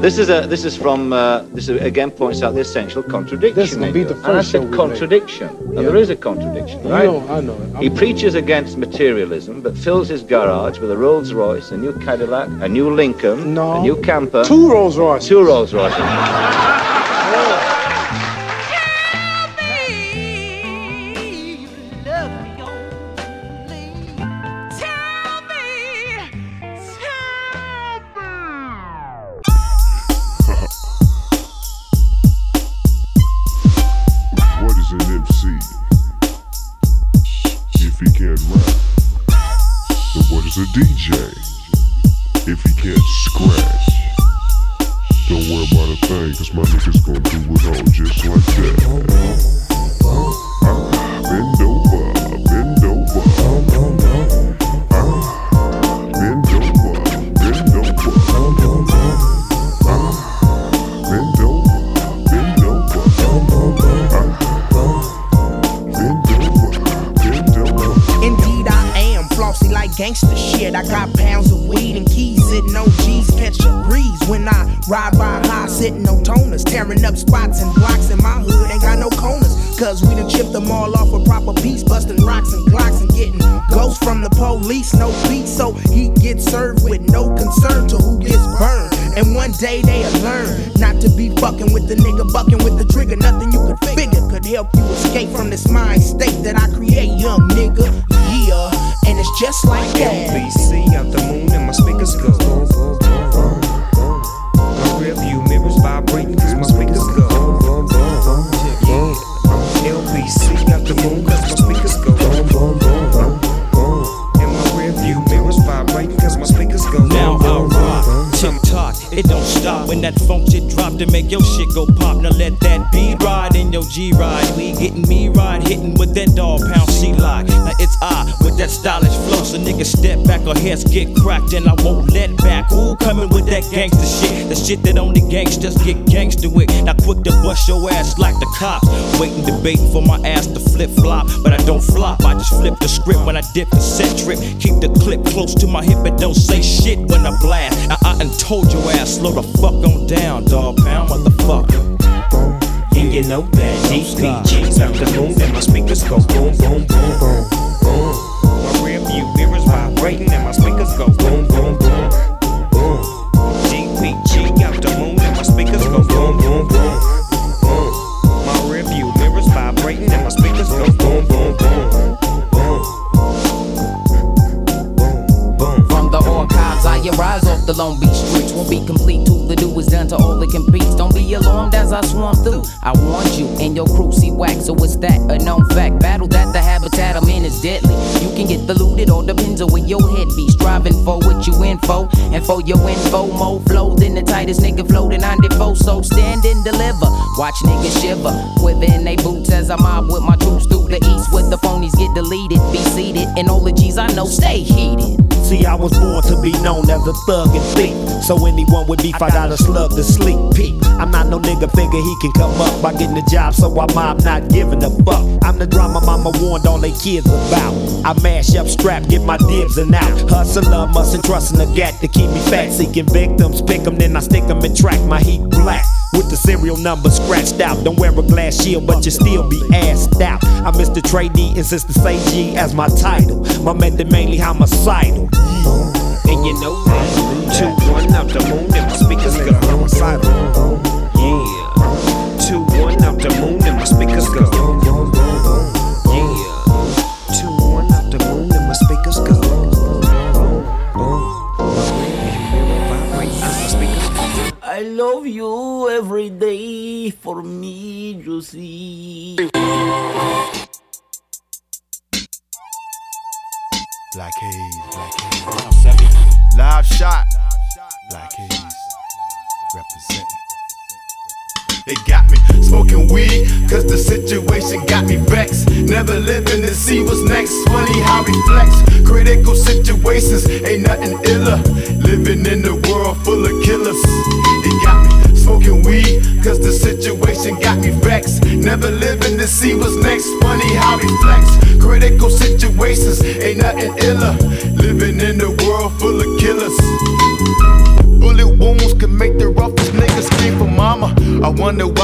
This is a this is from uh, this again points out the essential contradiction. This will be the first. And I said contradiction. And there is a contradiction, right? I know, I know. He preaches against materialism, but fills his garage with a Rolls Royce, a new Cadillac, a new Lincoln, No. a new camper, Two Rolls Royces. two Rolls Royces. It don't stop when that funk shit drop to make your shit go pop. Now let that B ride in your G ride. We getting me ride, hitting with that dog pound C lock. Now it's I with that stylish flow, so niggas step back or heads get cracked, and I won't let back. Who coming with that gangster shit? The shit that only gangsters get gangster with. Now quick to bust your ass like the cops. Waiting to bait for my ass to flip flop, but I don't flop. I just flip the script when I dip the set trip. Keep the clip close to my hip and don't say shit when I blast. Now I done told your ass, slow the fuck on down, dog pound, motherfucker. And you know that DPG's out the moon and my speakers go boom, boom, boom, boom, boom. My rear view mirrors vibrating and my speakers go boom, boom, boom, boom. DPG out the moon and my speakers go boom, boom, boom, boom. My rear view mirrors vibrating and my the Long Beach streets. Won't be complete till the do is done to all that competes. Don't be alarmed as I swarm through. I warned you and your crew see wax, so it's that a known fact. Battle that the habitat I'm in is deadly. You can get the it all depends on where your head be. Striving for what you info, and for your info, more flow than the tightest nigga floating on default. So stand and deliver. Watch niggas shiver, quiver in they boots as I mob with my troops through the east. Where the phonies get deleted, be seated, and all the G's I know stay heated. See, I was born to be known as a thug and thief. So anyone with beef, I got a slug to sleep. Peep. I'm not no nigga figure he can come up by getting a job, so I mob not giving a fuck. I'm the drama mama warned all they kids about. I mash up strap, get my dibs and out. Hustler, mustn't trust in the gat to keep me fat. Seeking victims, pick 'em, then I stick 'em and track my heat black. With the serial number scratched out. Don't wear a glass shield, but you still be assed out. I'm Mr. Trade and insist to say G as my title. My method mainly homicidal. And you know that. Two, one out the moon and my speakers go. homicidal. Yeah. Two, one out the moon and my speakers go. Every day for me, you see. Black haze, black haze. Live shot. Black haze. Representing. They got me smoking weed, cause the situation got me vexed. Never living to see what's next. Funny how we flex. Critical situations ain't nothing iller. Living in a world full of killers. Me smoking weed, cause the situation got me vexed. Never living to see what's next. Funny how we flex. Critical situations ain't nothing iller. Living in a world full of killers. Bullet wounds can make the roughest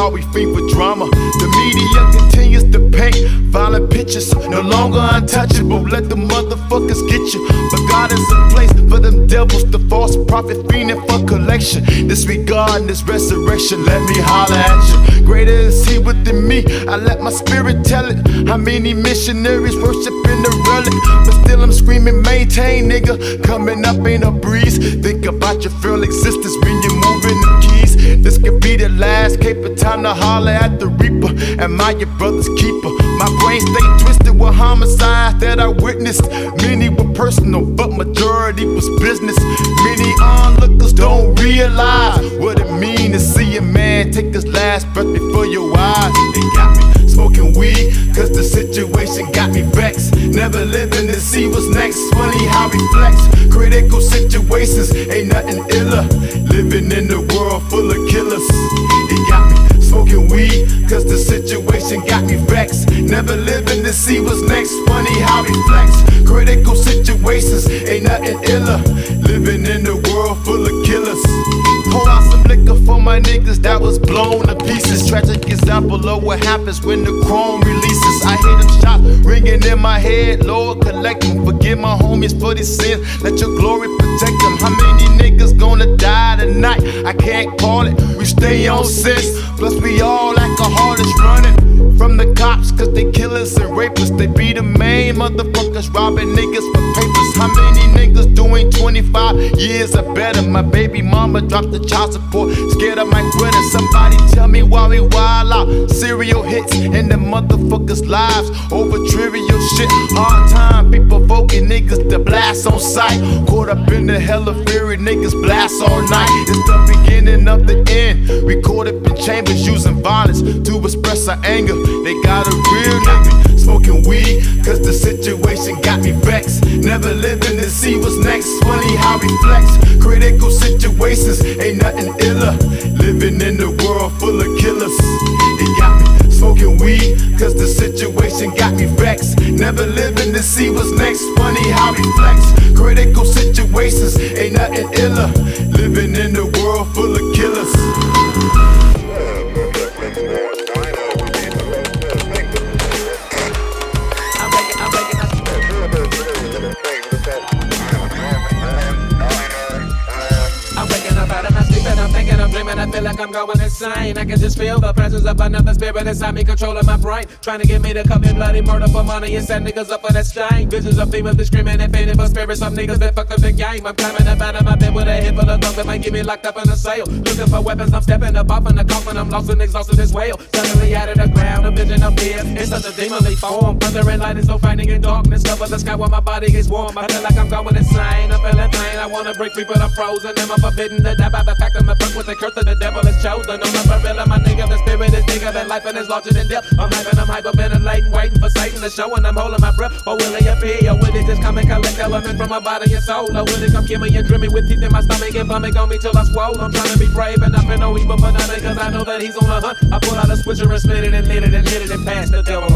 all we fiend for drama. The media continues to paint violent pictures, no longer untouchable. Let the motherfuckers get you. But God is a place for them devils, the false prophet fiending for collection. Disregarding this resurrection, let me holler at you. Greater is He within me. I let my spirit tell it. How many missionaries worshiping the relic? But still, I'm screaming, maintain, nigga. Coming up ain't a breeze. Think about your real existence when you're moving the keys. This could be the last caper time to holler at the Reaper. Am I your brother's keeper? My brain stay twisted with homicides that I witnessed. Many were personal, but majority was business. Many onlookers don't realize what it means to see a man take his last breath before your eyes. It got me smoking weed, cause the situation got me vexed. Never living to see what's next. Funny how we flex. Critical situations ain't nothing iller. Vexed. Never living to see what's next. Funny how we flex. Critical situations ain't nothing iller. Living in a world full of killers. Pour out some liquor for my niggas that was blown to pieces. Tragic example of what happens when the chrome releases. I hear them shots ringing in my head. Lord, collect them. Forgive my homies for these sins. Let your glory protect them. How many niggas gonna die tonight? I can't call it. We stay on sense. Plus, we all alcoholics running from the cops, cause they killers and rapists. They be the main motherfuckers robbing niggas for papers. How many niggas doing 25 years or better? My baby mama dropped the child support, scared of might quit. Somebody tell me why we wild out. Serial hits in the motherfuckers' lives over trivial shit. Hard time, be provoking niggas to blast on sight. Caught up in the hell of fury, niggas blast all night. It's the beginning of the end. Up in chambers using violence to express our anger. They got a real nigga smoking weed, cause the situation got me vexed. Never living to see what's next. Funny how we flex. Critical situations ain't nothing iller. Living in a world full of killers. They got me smoking weed, cause the situation got me vexed. Never living to see what's next. Funny how we flex. Critical situations ain't nothing iller. Living in a world full of feel like I'm going insane. I can just feel the presence of another spirit inside me controlling my brain. Trying to get me to commit bloody murder for money and set niggas up for that stain. Visions of demons that screaming and fading for spirits. Some niggas that fucked up the game. I'm climbing up out of my bed with a hit full of thunder. Might get me locked up in a cell. Looking for weapons, I'm stepping up off in the coffin. I'm lost and exhausted as well. Suddenly out of the ground, a vision of fear. In such a demonly form. Thunder and light is so frightening in darkness. Cover the sky while my body is warm. I feel like I'm going insane. I'm feeling pain. I wanna break free, but I'm frozen. Am I'm forbidden to die by the fact I'm fuck with the curse that the devil has chosen? I'm a gorilla, my nigga. The spirit is bigger than life and is larger than death. I'm hyping, I'm hyperventilating, waiting for Satan to show, and I'm holding my breath. Or will he appear? Or will he just come and collect elements from my body and soul? Or will he come kill me and drill me with teeth in my stomach and vomit on me till I swole? I'm trying to be brave and not for no evil for nothing, cause I know that he's on the hunt. I pull out a switcher and split it and lit it and hit it and pass the devil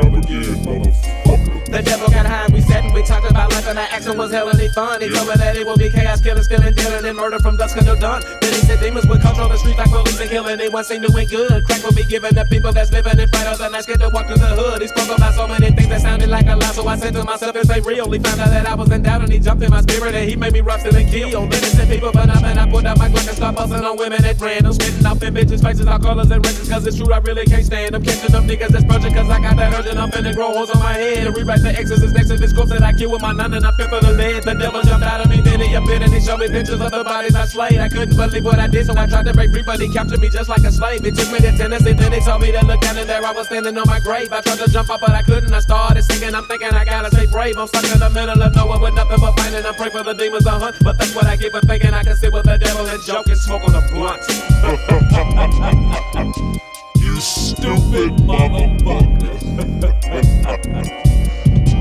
a blunt. The devil got high, we sat and we talked about life, and our action was hella fun. He told me that it will be chaos, killing, stealing, dealing, and murder from dusk until dawn. Then he said demons would control the streets like police and killing. They seemed doing good. Crack will be given to people that's living in the night, scared to walk through the hood. He spoke about so many things that sounded like a lie, so I said to myself, is they real? He found out that I was in doubt, and he jumped in my spirit, and he made me rough and kill. Innocent people, but I'm I put out my Glock and start busting on women at random, spitting off in bitches' faces, all colors and races, cause it's true, I really can't stand them. Catching them niggas that's purging, cause I got that urge and I'm finna grow holes on my head and rewrite the exorcist next to this corpse that I kill with my nine and I fit for the lead. The devil jumped out of me, then he appeared and he showed me pictures of the bodies I slayed. I couldn't believe what I did, so I tried to break free, but he captured me just like a slave. He took me to Tennessee, then he told me to look down and there I was standing on my grave. I tried to jump up, but I couldn't. I started singing, I'm thinking I gotta stay brave. I'm stuck in the middle of nowhere with nothing but pain, and I pray for the demons to hunt. But that's what I get for thinking I can sit with the devil and joke and smoke on a blunt. You stupid motherfucker.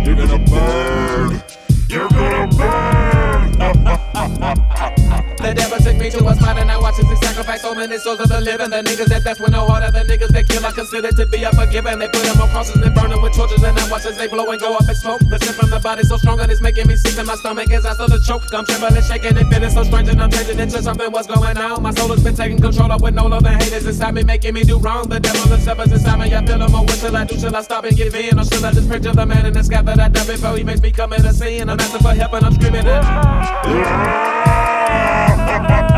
You're gonna burn. You're gonna burn. The devil took me to a spot and I sacrifice so many souls of the living. The niggas that that's when no harder the niggas that kill are considered to be unforgiven. They put them on crosses and burn them with torches, and I watch as they blow and go up in smoke. The scent from the body so strong that it's making me sick in my stomach as I start to choke. I'm trembling, shaking, and feeling so strange, and I'm changing into something. What's going on? My soul has been taking control of with no love and haters inside me, making me do wrong. The devil himself is inside me. I feel him. What shall I do? Shall I stop and give in, or shall I just to the man in the sky that I done before he makes me come in a sin? I'm asking for help and I'm screaming it.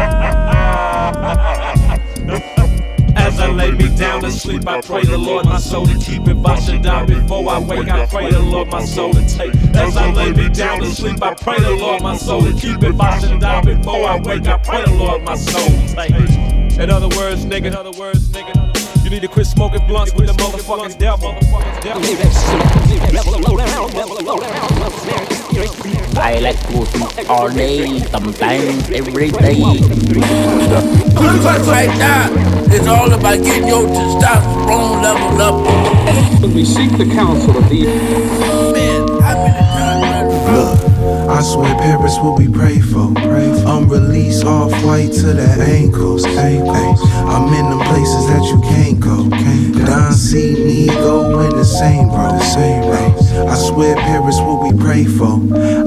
As I lay me down to sleep, I pray the Lord my soul to keep. If I should die before I wake, I pray the Lord my soul to take. As I lay me down to sleep, I pray the Lord my soul to keep. If I should die before I wake, I pray the Lord my soul to take. In other words, nigga. In other words, nigga. You need to quit smoking blunts with the motherfucking devil. I like to eat all day, sometimes every day. Because right now, it's all about getting your testosterone level up. We seek the counsel of these. I swear Paris will be prayed for. I'm released off white to the ankles. ankles. I'm in the places that you can't go. Don C, Nigo, in the same bro. The same bro. I swear Paris will be prayed for.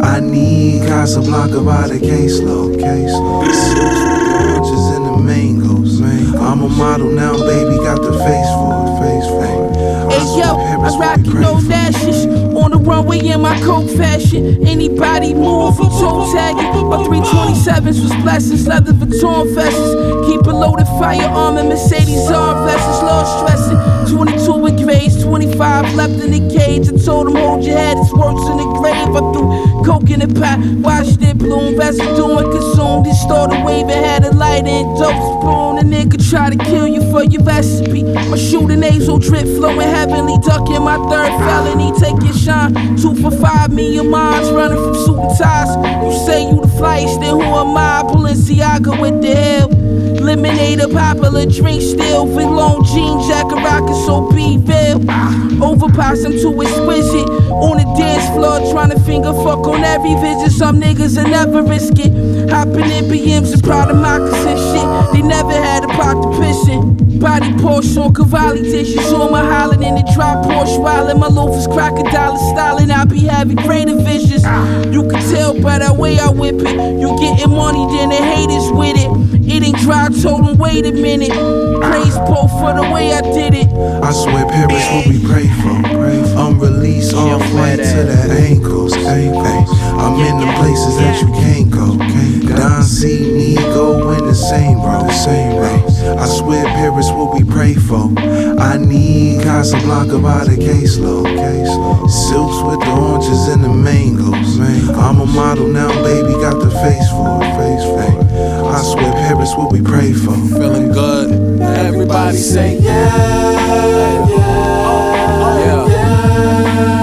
I need Casablanca by the caseload. Oranges and the mangoes. I'm a model now, baby, got the face for it. Face for it. Hey yo, I rock no runway in my coat fashion. Anybody move, toe tagging. My 327s was blessings, leather Vuitton vests. Keep a loaded firearm and Mercedes arm vests. Low stressing. 22 with grades, 25 left in the cage. I told him, hold your head, it's worse in the grave. I threw coke in the pot, watched it bloom. Residue and consumed it. Started waving, had a light and dope spoon. A nigga try to kill you for your recipe. My shooting nasal drip flowing heavenly. Ducking my third felony, take your shine. Two for five, me and running from suit and ties. You say you the flyest, then who am I? Balenciaga with the hell. Lemonade, a popular drink still. With long jeans, jacket rockin' so be real. Overpass, I'm too exquisite. On the dance floor, trying to finger fuck on every visit. Some niggas will never risk it. Hopping in BMs and proud of moccasin shit. They never had a pot to piss in. Body Porsche on Cavalli dish. You saw my hollering in the drop Porsche while my loafers crocodile styling. I be having greater visions. You can tell by the way I whip it. You getting money, then the haters with it. It ain't dry, told them wait a minute. Praise Pope for the way I did it. I swear Paris will be prayed for. I'm released off white to the ankles. ankles. I'm in the places that you can't go. Don C, Nigo, in the same bro. The same bro. I swear Paris will be prayed for. I need Casablanca by the caseload. Silks with the oranges and the mangoes. I'm a model now, baby, got the face for it. Face for it. I swear Paris will be prayed for. Feeling good. Everybody say yeah, yeah, yeah, oh, yeah.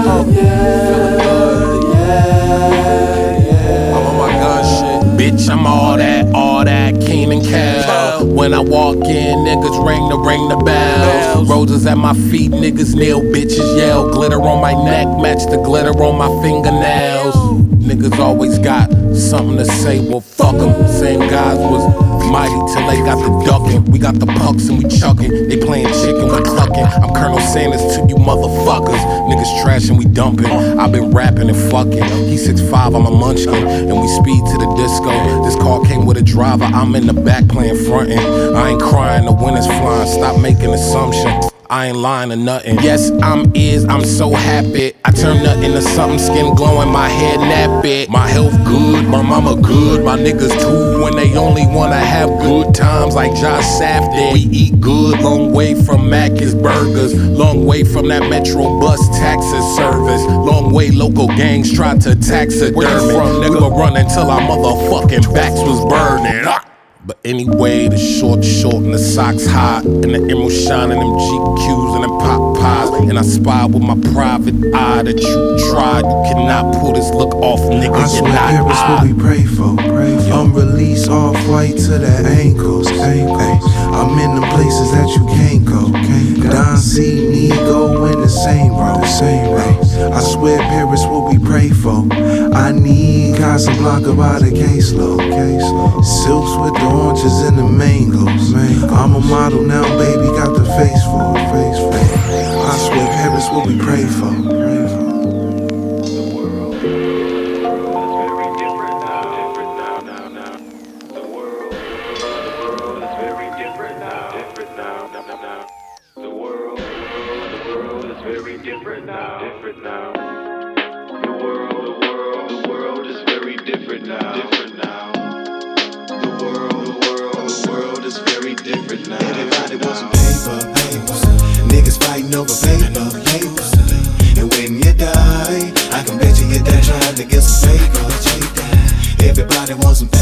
Feeling good, yeah, yeah. I'm on oh, my gun shit. Bitch, I'm all that, all that, Kenan and Kel. When I walk in, niggas ring the ring the bells. Roses at my feet, niggas kneel, bitches yell. Glitter on my neck, match the glitter on my fingernails. Niggas always got something to say, well fuck 'em. Same guys was mighty till they got the ducking. We got the pucks and we chucking. They playing chicken, we clucking. I'm Colonel Sanders to you motherfuckers. Niggas trash and we dumping. i been rapping and fucking. He's 6'5, I'm a munchkin. And we speed to the disco. This car came with a driver, I'm in the back playing frontin'. I ain't crying, the wind is flying. Stop making assumptions. I ain't lying or nothing. Yes, I'm is, I'm so happy. I turn nothing to something, skin glowing, my head nappy. My health good, my mama good, my niggas too. When they only wanna have good times like Josh Safdie. We eat good, long way from Mac's Burgers. Long way from that Metro bus taxi service. Long way local gangs tried to taxidermy. Where you from, nigga? We were running till our motherfucking backs was burning. But anyway, the short short and the socks hot and the emerald shining them GQs and them pop occupied, and I spy with my private eye that you tried. You cannot pull this look off, nigga. I swear here is what we pray for. Pray for. I'm release off white to the ankles. ankles. I'm in the places that you can't go. Don C, go in the same row. Same row. I swear Paris what we pray for. I need Casablanca by the caseload. caseload. Silks with the oranges and the mangoes. mangoes. I'm a model now, baby, got the face for it. Face for it. I swear heaven's what we pray for. Pray for. different now. Different now. The world, the world, the world is very different now. Different now. The world, the world, the world is very different now fighting over paper. And when you die, I can bet you get that trying to get some paper. Everybody wants some paper.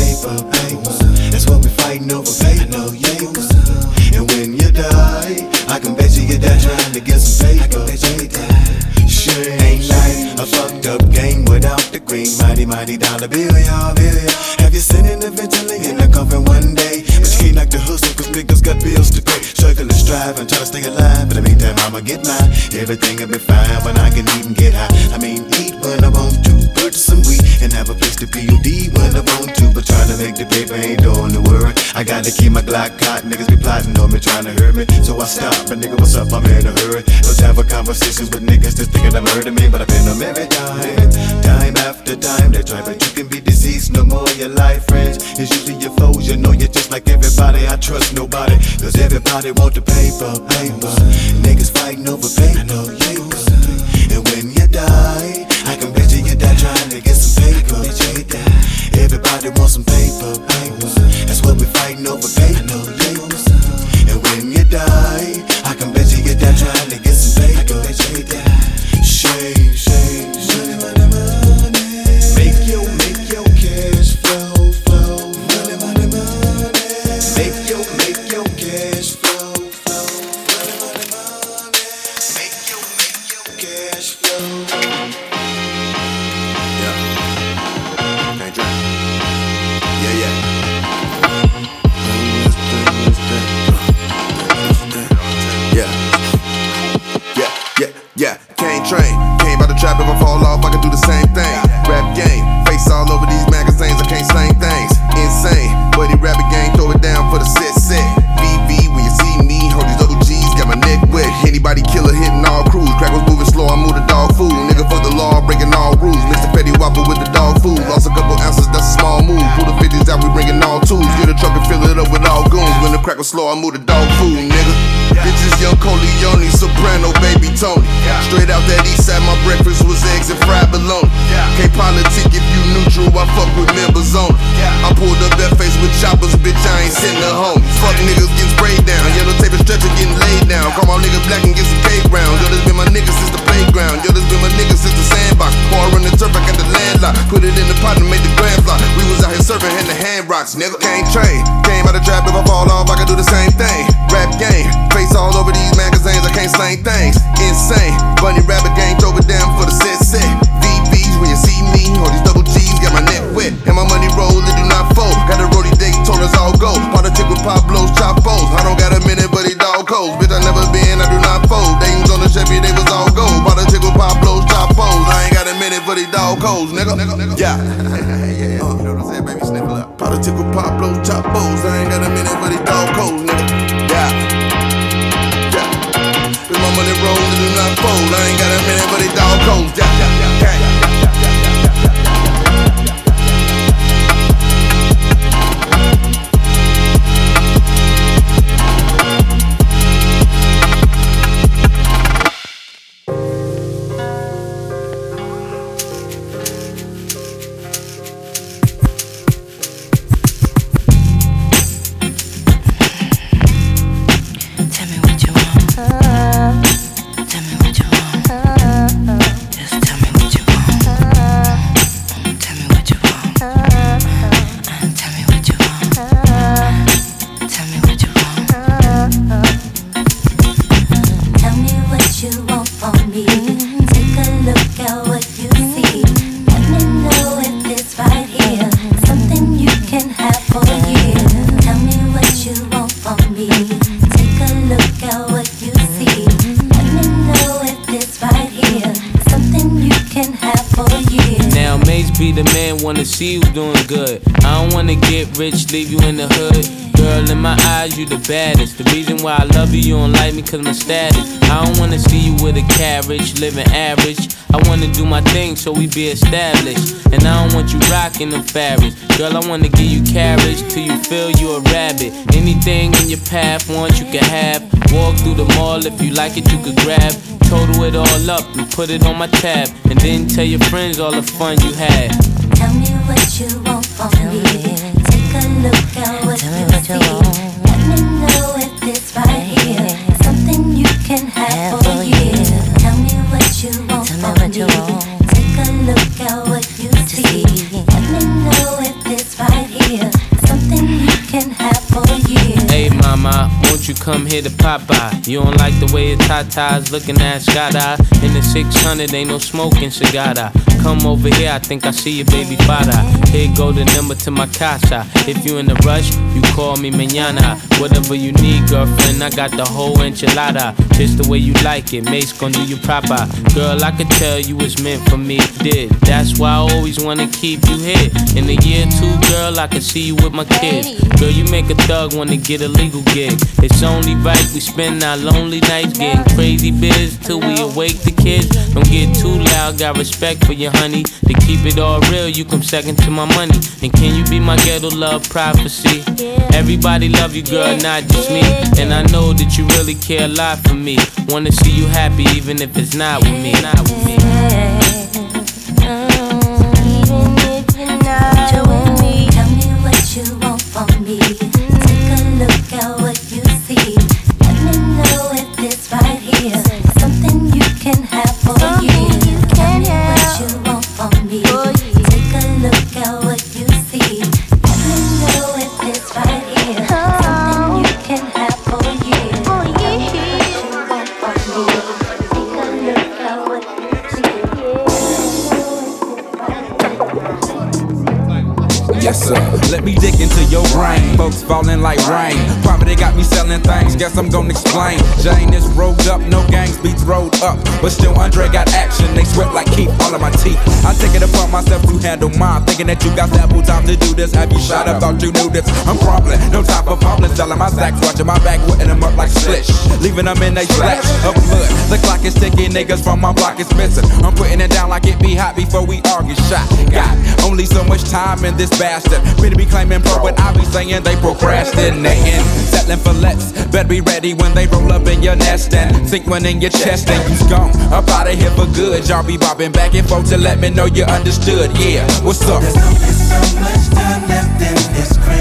Black cot niggas be plotting on me, trying to hurt me. So I stop, But nigga, what's up? I'm in a hurry. Don't have conversations with niggas just thinking they murder me, but I've been them every time. Time after time, they try, but you can be diseased no more. Your life friends is usually your foes. You know you're just like everybody. I trust nobody, cause everybody wants nigga can't train. Rich, leave you in the hood. Girl, in my eyes, you the baddest. The reason why I love you, you don't like me cause my status. I don't wanna see you with a carriage, living average. I wanna do my thing so we be established. And I don't want you rocking them fabrics. Girl, I wanna give you carriage till you feel you a rabbit. Anything in your path, want you can have. Walk through the mall if you like it, you could grab. Total it all up and put it on my tab. And then tell your friends all the fun you had. Tell me what you want from me. Take a look at what you see. Let me know if this right here is something you can have for a. Tell me what you want from me. Take a look at what you see. Let me know if this right here is something you can have for a year. Hey mama, won't you come here to Popeye? You don't like the way your tatas looking at Scada. In the 600, ain't no smoking cigada. Come over here, I think I see your baby father. Here go the number to my casa. If you in a rush, you call me mañana. Whatever you need, girlfriend, I got the whole enchilada. Just the way you like it, Mace gon' do you proper. Girl, I could tell you was meant for me, did. That's why I always wanna keep you here. In a year or two, girl, I can see you with my kids. Girl, you make a thug wanna get a legal gig. It's only right we spend our lonely nights getting crazy biz till we awake the kids. Don't get too loud, got respect for your honey. To keep it all real, you come second to my money. And can you be my ghetto love prophecy? Everybody love you, girl, not just me. And I know that you really care a lot for me. Wanna see you happy, even if it's not with me. Not with me. Falling like rain. Got me selling things. Guess I'm gonna explain. Jane is rolled up, no gangs be throwed up. But still, Andre got action. They sweat like keep all of my teeth. I take it upon myself to handle mine. Thinking that you got ample time to do this. Have you shot up? Thought you knew this. I'm crumbling. No time for fumbling. Selling my sacks. Watching my back. Wetting them up like slish. Leaving them in they splash of blood. The clock is ticking. Niggas from my block is missing. I'm putting it down like it be hot before we all get shot. Got only so much time in this bastard. Better be claiming pro, but I be saying they procrastinating. Settling for less. Better be ready when they roll up in your nest and sink one in your chest and you's gone. Up out of here for good. Y'all be bobbing back and forth to let me know you understood. Yeah, what's up? There's only so much time left in this crazy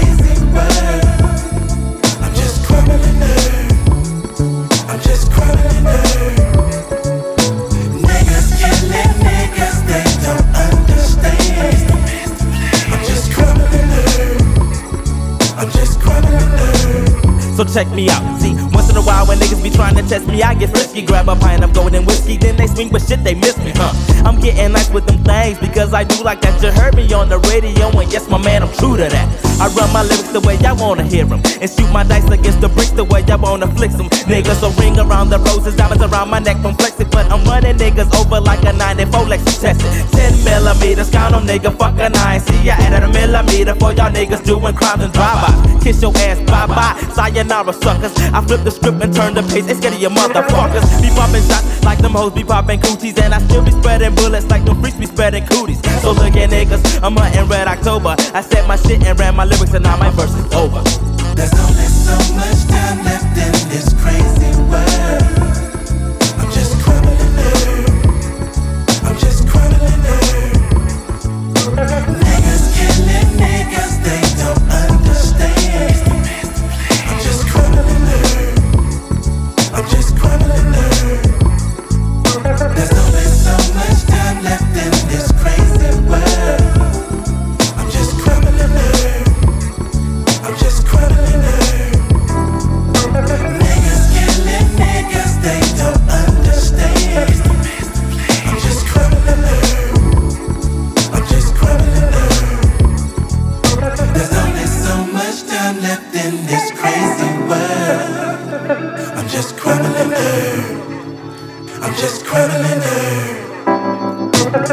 check me out. See, once in a while when niggas be trying to test me, I get frisky. Grab a pint of golden whiskey, then they swing, but shit, they miss me, huh? I'm getting nice with them things because I do like that. You heard me on the radio, and yes, my man, I'm true to that. I run my lyrics the way I wanna hear them and shoot my dice against the bricks the way I wanna flick them. Niggas so ring around the roses, diamonds around my neck from flexing, but I'm running niggas over like a 94 Lexus tested. 10 millimeters, count 'em, nigga, fuck a nine. See, I added a millimeter for y'all niggas doing crimes and drive-bys. Kiss your ass, bye bye, sayonara suckers. I flip the script and turn the page, it's of your motherfuckers. Be popping shots like them hoes be popping cooties, and I still be spreading bullets like them freaks be spreading cooties. So look at niggas, I'm hunting red October. I said my shit and ran my lyrics, and now my verse is over. There's only so much time left in this crazy Ladies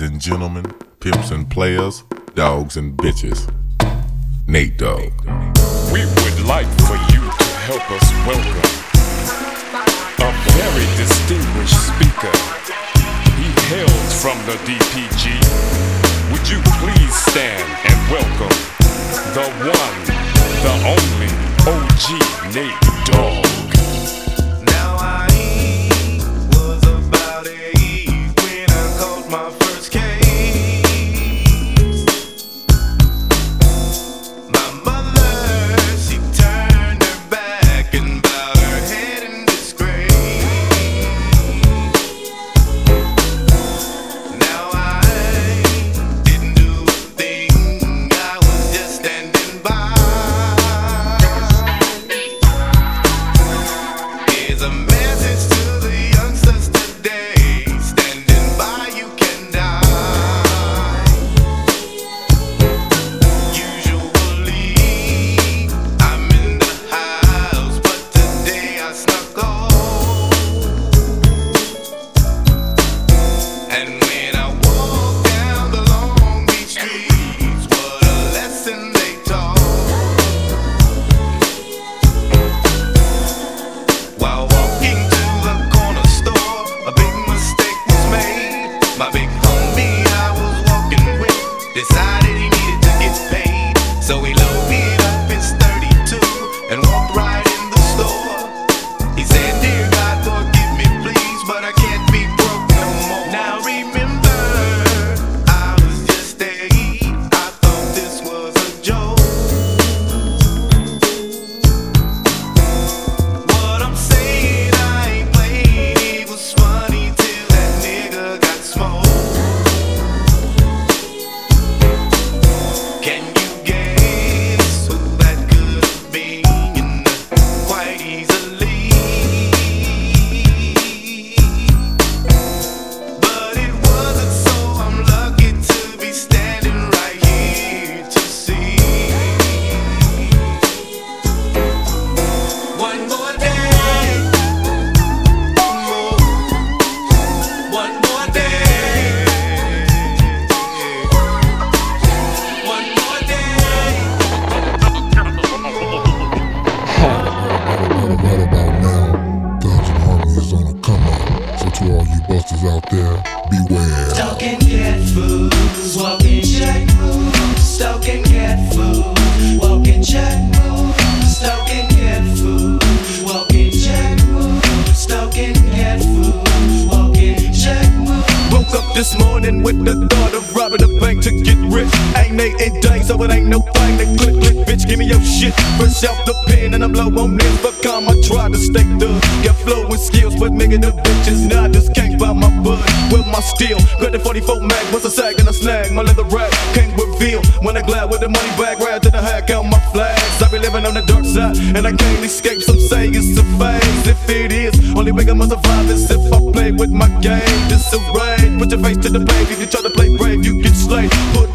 and gentlemen, pimps and players, dogs and bitches. Nate Dogg. We would like for you to help us welcome very distinguished speaker. He hails from the DPG. Would you please stand and welcome the one, the only OG Nate Dogg. And walked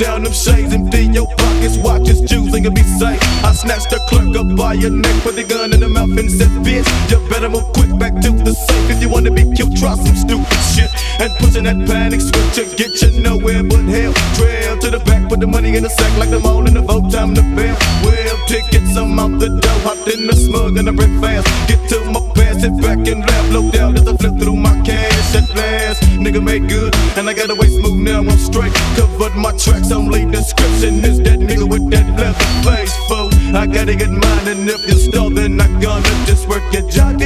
down them shades, empty your pockets, watches, jewels, and you'll be safe. I snatched the clerk up by your neck, put the gun in the mouth and said, bitch, you better move quick back to the safe. If you wanna be killed, try some stupid shit. And pushing that panic switch will get you nowhere but hell. Trail to the back, put the money in the sack like the mall in the vote, time to bail. Well, tickets, I'm out the door, hopped in the smug and I break fast. Get to my past, sit back and laugh, low down as I flip through my cash at last. Nigga made good, and I gotta smooth now, I'm straight. Covered my tracks, only description is that nigga with that leather face, fool. I gotta get mine, and if you stole, then I gonna just work your job,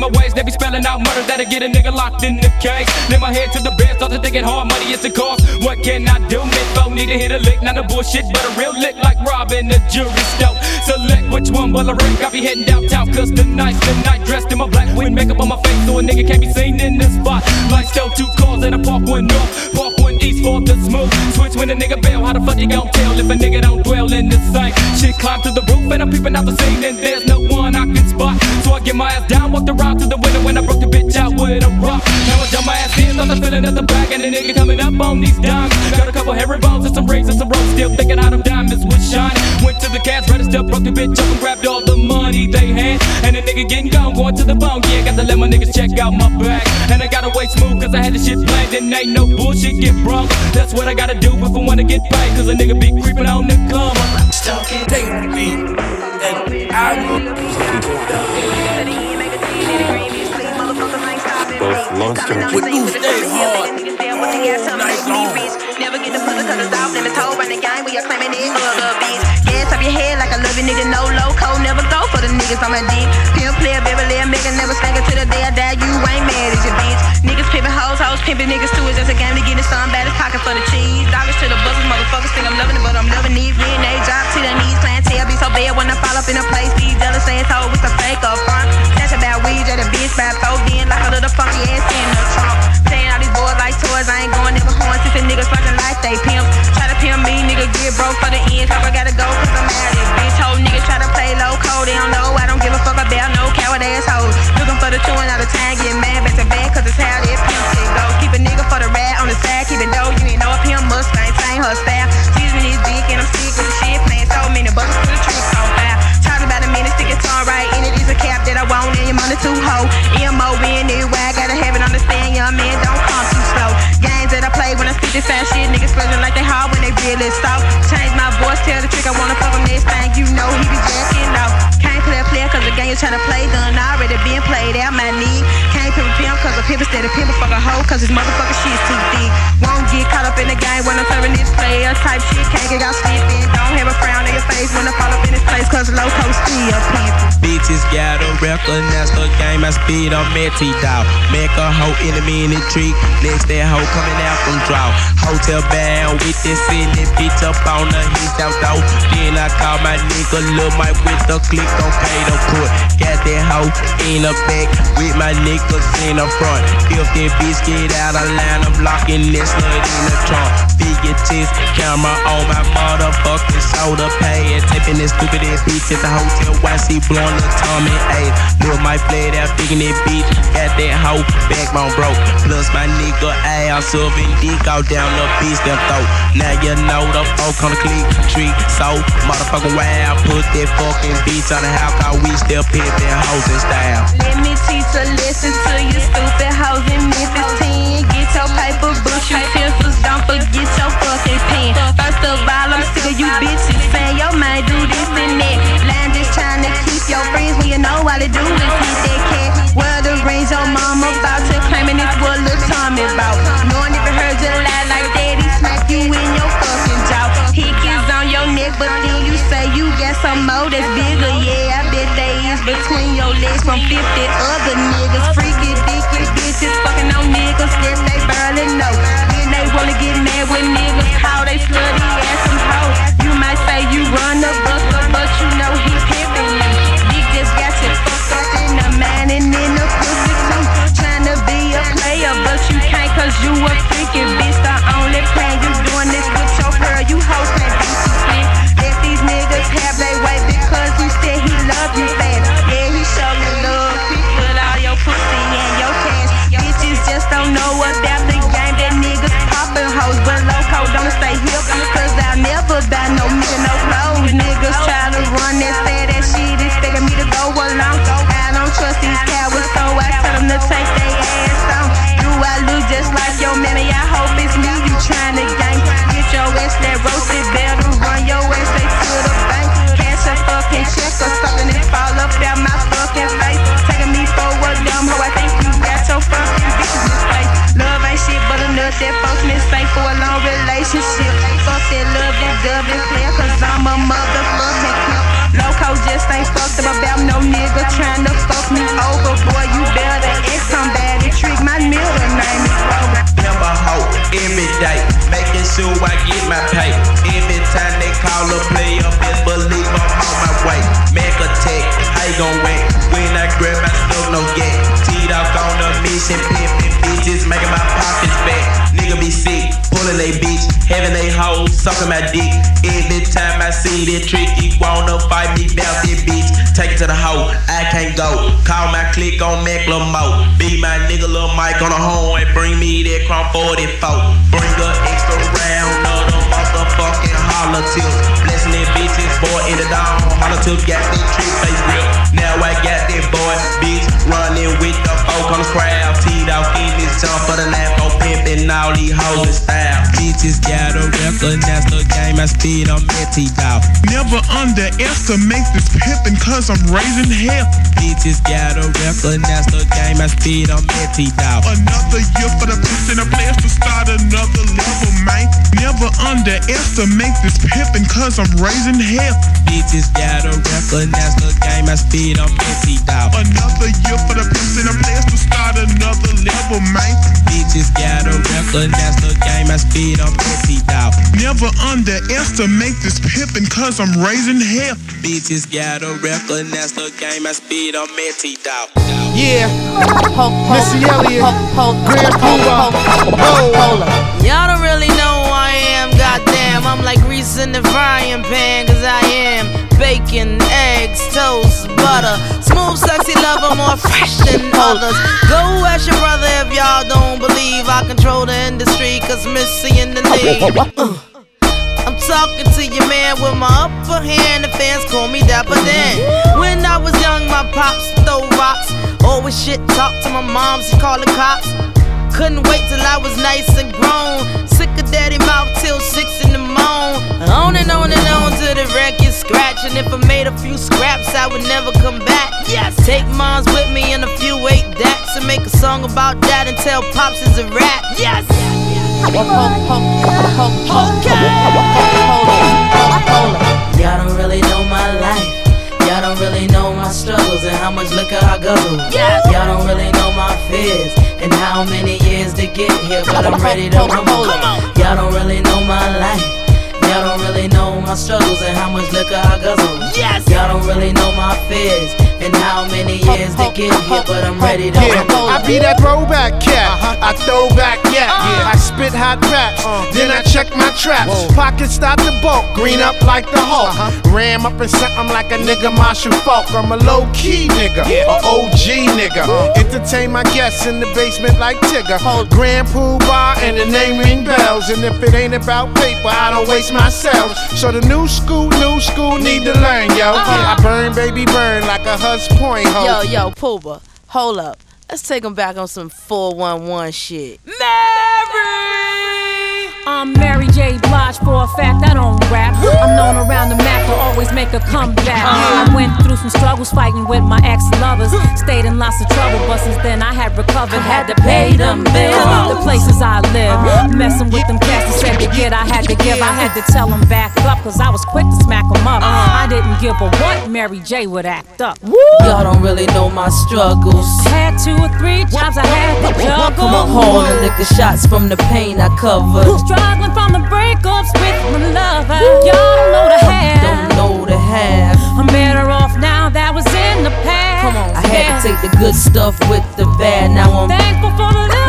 my ways, they be spelling out murder that'll get a nigga locked in the case. Then my head to the bed, started thinking hard money is the cost. What can I do? Midfo need to hit a lick, not a bullshit, but a real lick like robbing the jury stove. Select which one will I rank. I be heading downtown, cause tonight's the night. Dressed in my black wig, makeup on my face, so a nigga can't be seen in this spot. Like still two cars and I park one north, park one east for the smooth. Switch when a nigga bail, how the fuck you gon' tell if a nigga don't dwell in the same? Shit climb to the roof and I'm peeping out the scene and there's no one I can spot. I get my ass down, walked around to the window when I broke the bitch out with a rock. Now I jump my ass in, thought the feeling at the back, and the nigga coming up on these dimes. Got a couple hairy bones and some rings and some ropes, still thinking how them diamonds would shine. Went to the cash register, broke the bitch up and grabbed all the money they had. And the nigga getting gone, going to the bone, yeah, got to let my niggas check out my bag. And I gotta wait smooth, cause I had the shit planned, and ain't no bullshit get brung. That's what I gotta do if I wanna get paid, cause a nigga be creeping on the come. Stalking, dating me, monster. you stay hard. Night long. Never get the pussy cause it's off in the toe run the game when you're claiming it other bitch. Gas up your head like a loving nigga, no loco, never go for the niggas on my dick. Pimp player, Beverly, Mega, never stank to the day I die, you ain't mad as your bitch. Niggas pimping hoes, hoes pimping niggas too, it's just a game to get in some bad as pocket for the cheese. Doggers to the buses, motherfuckers think I'm loving it, but I'm loving these men, they drop to their knees, clientele be so bad when I fall up in a place, these jealous assholes with the fake up front. That's about weed, at a bitch, by four in like a little funky ass in the trunk. Playing all these boys like toys, I ain't going never horns, since the niggas fucking like they pimps. Try to pimp me, nigga get broke for the end, so I gotta go cause I'm out of it. Bitch, whole niggas try to play low code, they don't know, I don't give a fuck about no coward assholes. Looking for the two and all the time, get mad back to back, cause it's how that pimp shit go. Keep a nigga for the rat on the side, keep it dough, you ain't know a pimp must maintain her style. Me this dick and I'm sick with the shit, playing so many buckets for the truth so foul. Talk about a minute, stick your tongue right in it, it's a cap that I want and your money too hoe. M-O-N, anyway, I gotta have it, understand, young man, don't come too slow. Games that I play when I speak this fast shit, niggas flirting like they hard when they really soft. Change my voice, tell the trick I wanna fuck him this thing, you know he be jacking off. Can't play a player cause the game you tryna play done already been played out my knee. Can't pimp pimp cause a pimp instead of pimp a fuck a hoe cause his motherfucking shit's too thick. Won't get caught up in the game when I'm serving this player type shit. Can't get out slipping. Don't have a frown on your face when I fall up in this place cause loco still pimping. Bitches gotta recognize the game. I speed on Metty dog. Make a hoe in a minute trick. Next that hoe coming out from draw. Hotel bound with this silly bitch up on the his out though. Then I call my nigga Lil Mike with the click on the put. Got that hoe in the back with my niggas in the front. If that bitch get out of line, I'm locking this nut in the trunk. Test camera on my motherfucking shoulder pad. Taping this stupid ass bitch at the hotel. YC blowing the Tommy A. Lil Mike played that digging that bitch. Got that hoe backbone broke. Plus my nigga ass up and dick out down the bitch them throat. Now you know the folk on the click treat so motherfucking wild. Put that fucking bitch on the house. Cause we still pimping hoes in style. Let me teach a lesson to you stupid hoes in Memphis 10. Get your paper, book your pencils, don't forget your fucking pen. First of all, I'm sick of you bitches saying your mind do this and that. Line just trying to keep your friends when you know all they do is hit that cat. Well, the rings your mama about to claiming it's what Lil Tommy about. Knowing if you heard you lie like he smack you in your fucking jaw. He kiss on your neck, but then you say you got some more that's bigger. Yeah, I bet they is between your legs from 50 other niggas. Freaky, dicky bitches fucking on niggas that they barely know. Then get mad with niggas, how they slutty ass some hoes. You might say you run the buster, but you know he pimping you. Dick just got you fucked up in the mind and in the pussy too. Trying to be a player, but you can't cause you a freaky bitch. The only plan you doing this with your girl, you hoes can't be too slick. Let these niggas have their way because he said he love you fast. Yeah, he show you love with all your pussy and your cash. Bitches just don't know about the hoes, but loco don't stay hip. Cause I'll never buy no nigga no clothes. Niggas try to run that sad ass shit, expecting me to go along. I don't trust these cowards, so I tell them to take their ass on. Do I look just like your mammy? I hope it's me you tryna to Get relationship. Fuck that love and player, cause I'm a motherfucking pimp. Loco just ain't fucked up about no nigga trying to fuck me over. Boy, you better ask somebody. Trick my middle name is. Pimp hoe every day, making sure I get my pay. Every time they call a player, best believe I'm on my way. Attack, how you gon' wait? When I grab my stuff, no get. Teed off on a mission, pimpin' bitches, making my pockets fat. Nigga be sick, pulling they bitch, having they hoes sucking my dick. Every time I see that trick, he wanna fight me about that bitch. Take it to the hoe, I can't go. Call my click on Macklemore. Be my nigga Lil Mike on the horn. And bring me that Chrome 44. Bring a extra round of the motherfucking holler tips. Blessing that bitches, boy in the dawn. Holler tips got that trick face grip. Now I got that boy, bitch, running with the folk on the crowd. Teed off in this jump for the lamp, pimping all these hoes in style. Bitches gotta recognize the game I speed on Metty dog. Never underestimate this pimpin' cause I'm raising hell. Bitches gotta recognize the game I speed on Metty dog. Another year for the pimps and the players to start another level, man. Never underestimate this pimpin' cause I'm raising hell. Bitches gotta recognize the game I speed on Metty dog. Another year for the pimps and the players to start another level, man. Bitches gotta recognize the game I speed on Metty dog. Never underestimate this pimpin' cause I'm raising hell. Bitches gotta recognize the game I speed on Metty dog. Yeah. Missy Elliott. Grand Puba. Hold up. Y'all don't really know who I am, goddamn. I'm like grease in the frying pan, cause I am bacon, eggs, toast, butter. Smooth, sexy lover, more fresh than others. Go ask your brother if y'all don't believe I control the industry, cause Missy in the lead. Uh. I'm talking to your man with my upper hand. The fans call me Dapper Dan. When I was young, my pops throw rocks. Always shit talk to my moms, he call the cops. Couldn't wait till I was nice and grown. Sick of daddy mouth till six in the morning. On and on and on till the record scratch. And if I made a few scraps, I would never come back. Yes, take moms with me and a few eight dats and make a song about that and tell pops is a rap. Yes. Y'all don't really know my life. Y'all don't really know my struggles and how much liquor I guzzle. Y'all don't really know my fears and how many years to get here, but I'm ready to rumble. Y'all don't really know my life. Y'all don't really know my struggles and how much liquor I guzzle. Yes. Y'all don't really know my fears and how many years to get here, but I'm ready to Yeah, rumble. I be that throwback cat. I throw back yet. I spit hot raps. Then I check my traps. Pockets start to bulk. Green up like the Hulk. Ram up in something like a nigga Marshall Faulk. I'm a low key nigga. A OG nigga. Entertain my guests in the basement like Tigger. Grand Puba and the name ring bells. And if it ain't about paper, I don't waste myself. So the new school, new school need to learn, yo. I burn, baby, burn like a Hunts Point hoe. Yo, yo, Puba, hold up. Let's take him back on some 411 shit. I'm Mary J. Blige for a fact, I don't rap. I'm known around the map to always make a comeback. Uh-huh. I went through some struggles fighting with my ex lovers. Stayed in lots of trouble, but since then I had recovered. Had to pay them bills, the places I live. Messing with them cats that said to get, I had to give. I had to tell them back up, cause I was quick to smack them up. I didn't give a what Mary J. would act up. Y'all don't really know my struggles. Had two or three jobs I had to juggle. Come on, hold and liquor shots from the pain I covered. Struggling from the breakups with my lover. Y'all don't know the half. Don't know the half. I'm better off now that was in the past. Come on, I had to take the good stuff with the bad. Now I'm Thankful for the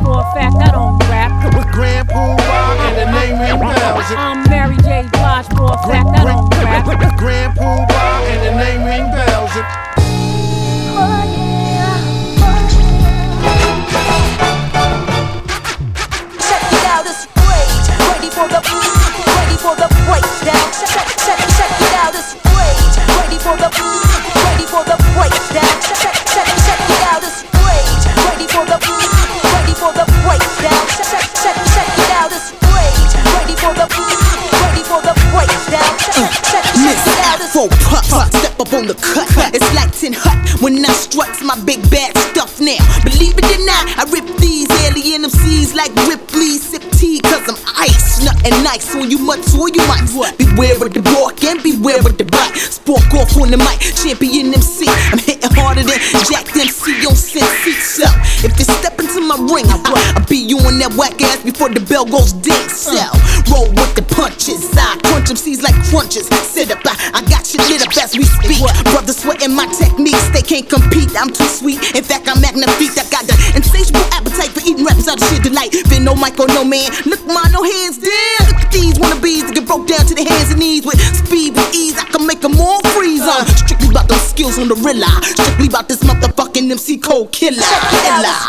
for a fact, I don't rap. With Grand Puba and the name ring bells. I'm Mary J. Blige for a fact, I don't rap. Grand Puba and the name ring bells. Check it out, it's rage. Ready for the ready for the breakdown. Check, check, check, check it out, it's the cut. It's like 10 hot when I struts my big bad stuff now. Believe it or not, I rip these alien MCs like Ripley. Sip tea, cause I'm ice. Nothing nice on you mutts or you mice. Beware of the walk and beware of the bite. Spork off on the mic, champion MC. I'm hitting harder than Jack MC on Cincy. So, if you step into my ring, I'll be you on that whack ass before the bell goes ding. So, roll with the punches. I crunch MCs like crunches. Sit up, I, I got you lit up as we speak. Brothers sweating my techniques, they can't compete. I'm too sweet. In fact, I'm magnifique. I got the insatiable appetite for eating raps out of shit delight. Been no oh, mic or no man. Look, ma, no hands down. Look at these wannabes that get broke down to the hands and knees with speed, with ease. I can skills on the rilla. Strictly about this motherfucking MC Cole killer. Killer.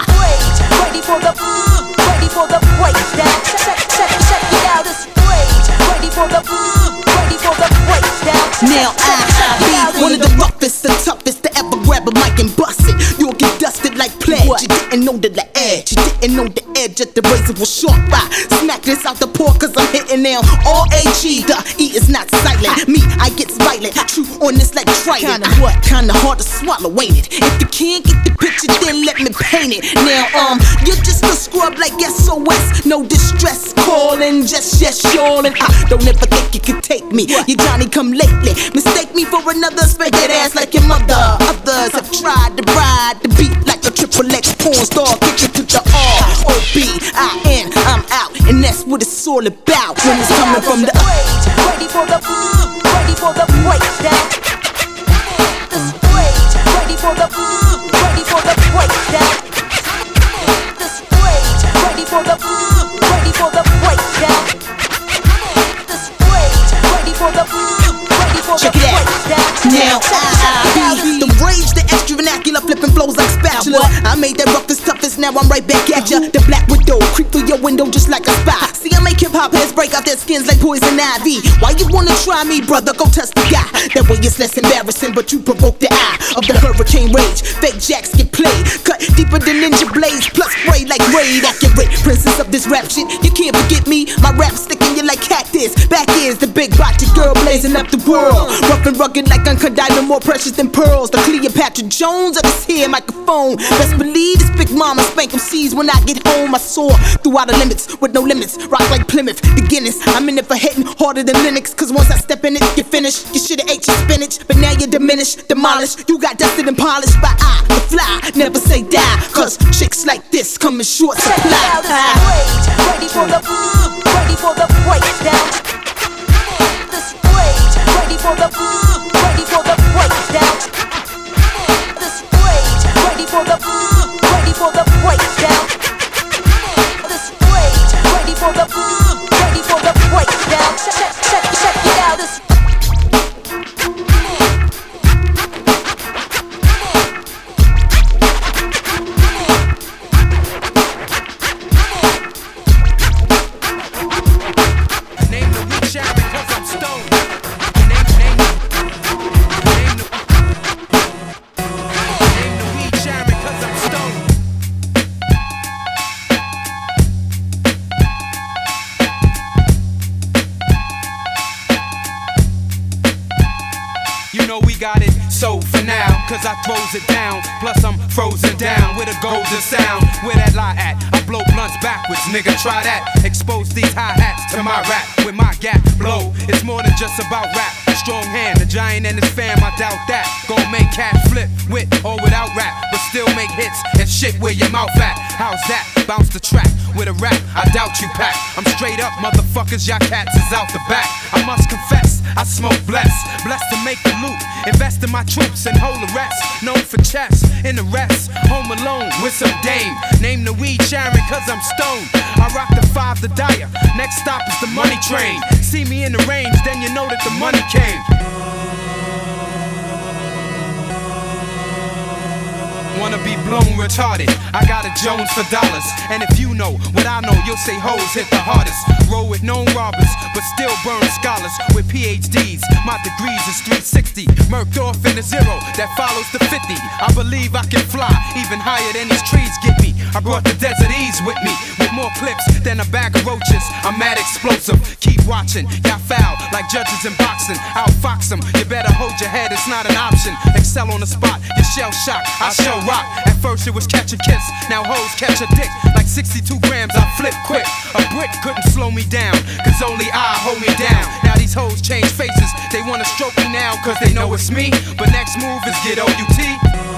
Ready for the uh, ready for the breakdown. Check, check, check, check it out. It's rage. Ready for the uh, ready for the breakdown. Now I be one of the roughest, the toughest to ever grab a mic and bust it. You'll get dusted like pledge. You didn't know that the edge, you didn't know the edge of the razor was sharp. I smack this out the pork cause I'm hitting now. All AG, the E is not silent. Me, I get violent. True on this like trident. Kinda what? Kinda hard to swallow, ain't it? If you can't get the picture, then let me paint it. Now, um, you're just a scrub like SOS. No distress calling, just yes, yawning. I don't ever think you could take me. You Johnny come lately. Mistake me for another spank ass like your mother. Others have tried to ride the beat like a triple X porn star. Kick it to the R O B I N. I'm out, and that's what it's all about when it's coming from the. Ready for the for the breakdown. Rage. Ready for the ready for the breakdown. This rage. Ready for the ready for the breakdown. This rage. Ready for the ready for Check the it out. breakdown. Now I the rage, the extra vernacular, flipping flows like spatula. I made that roughest, toughest, now I'm right back at ya. The black widow, creep through your window just like a spy. Hip hop heads break out their skins like poison ivy. Why you wanna try me, brother? Go test the guy. That way it's less embarrassing, but you provoke the eye of the hurricane rage. Fake jacks get played, cut deeper than ninja blades, plus spray like raid. Accurate, princess of this rap shit. You can't forget me. My rap sticking you like cactus. Back is the big body girl blazing up the world. Rough and rugged like Uncut Diamond, more precious than pearls. The Cleopatra Jones of this here microphone. Best believe this big mama spank MCs when I get home. I soar through the limits with no limits. Rock like Plymouth, the Guinness. I'm in it for hitting harder than Lennox. Cause once I step in it, you finish. You should've ate your spinach, but now you're diminished, demolished. You got dusted and polished by I, the fly. Never say die, cause chicks like this come in short supply. Ready for the ready for the breakdown. This rage. Ready for the I throws it down. Plus I'm frozen down with a golden sound. Where that lie at? I blow blunts backwards, nigga, try that. Expose these hi-hats to my rap with my gap blow. It's more than just about rap. Strong hand, the giant and his fam, I doubt that. Gon' make cat flip with or without rap, but still make hits and shit where your mouth at. How's that? Bounce the track with a rap, I doubt you pack. I'm straight up, motherfuckers, y'all cats is out the back. I must confess, I smoke blessed, blessed to make the loot. Invest in my troops and hold the rest. Known for chess, in the rest. Home alone with some dame. Name the weed Sharon, cause I'm stoned. I rock the five, the dire. Next stop is the money train. See me in the range, then you know that the money came. Wanna be blown retarded. I got a Jones for dollars. And if you know what I know, you'll say hoes hit the hardest. Roll with known robbers, but still burn scholars with PhDs. My degrees is 360. Murked off in a zero that follows the 50. I believe I can fly even higher than these trees get me. I brought the desert ease with me, with more clips than a bag of roaches. I'm mad explosive. Keep watching, y'all foul like judges in boxing. Outfox them. You better hold your head, it's not an option. Excel on the spot, you shell shock. I show rock. At first it was catch a kiss, now hoes catch a dick. Like 62 grams, I flip quick. A brick couldn't slow me down, cause only I hold me down. Now these hoes change faces, they wanna stroke me now, cause they know it's me. But next move is get OUT.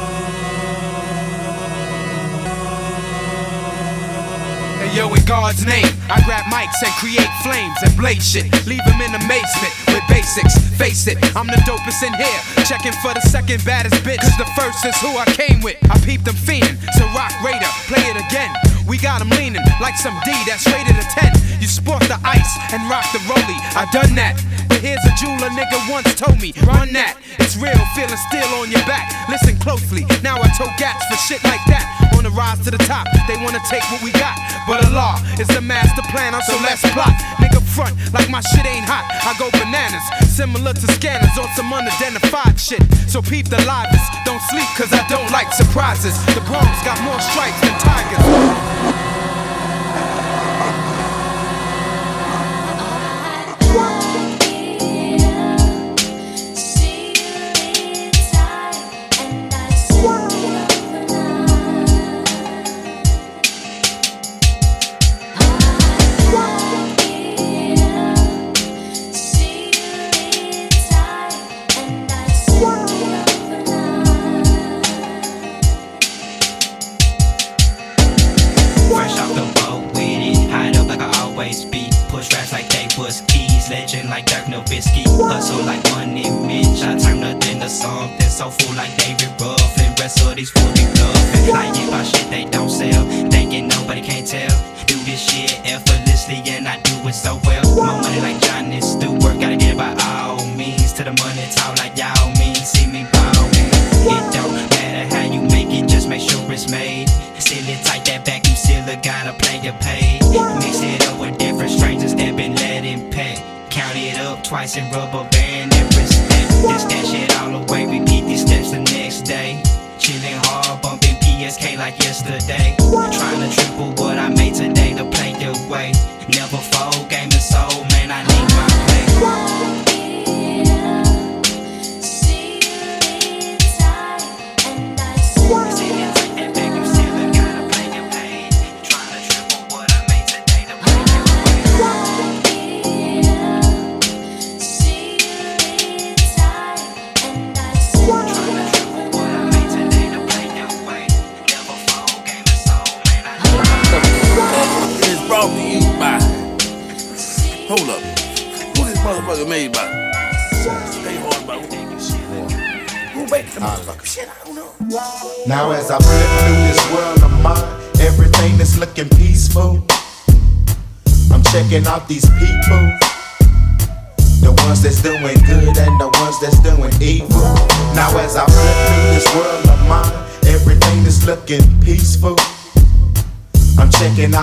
Stereo in God's name. I grab mics and create flames and blaze shit. Leave them in amazement with basics. Face it, I'm the dopest in here. Checking for the second baddest bitch. Cause the first is who I came with. I peeped them fiending. So rock Raider, play it again. We got them leaning like some D that's rated a 10. You sport the ice and rock the rollie. I done that. But here's a jeweler nigga once told me, run that. It's real, feeling still on your back. Listen closely. Now I tow gats for shit like that. On the rise to the top, they wanna take what we got. But Allah is the master planner, so let's plot. Nigga front like my shit ain't hot. I go bananas, similar to scanners on some unidentified shit. So peep the livest. Don't sleep, cause I don't like surprises. The Bronx got more stripes than tigers.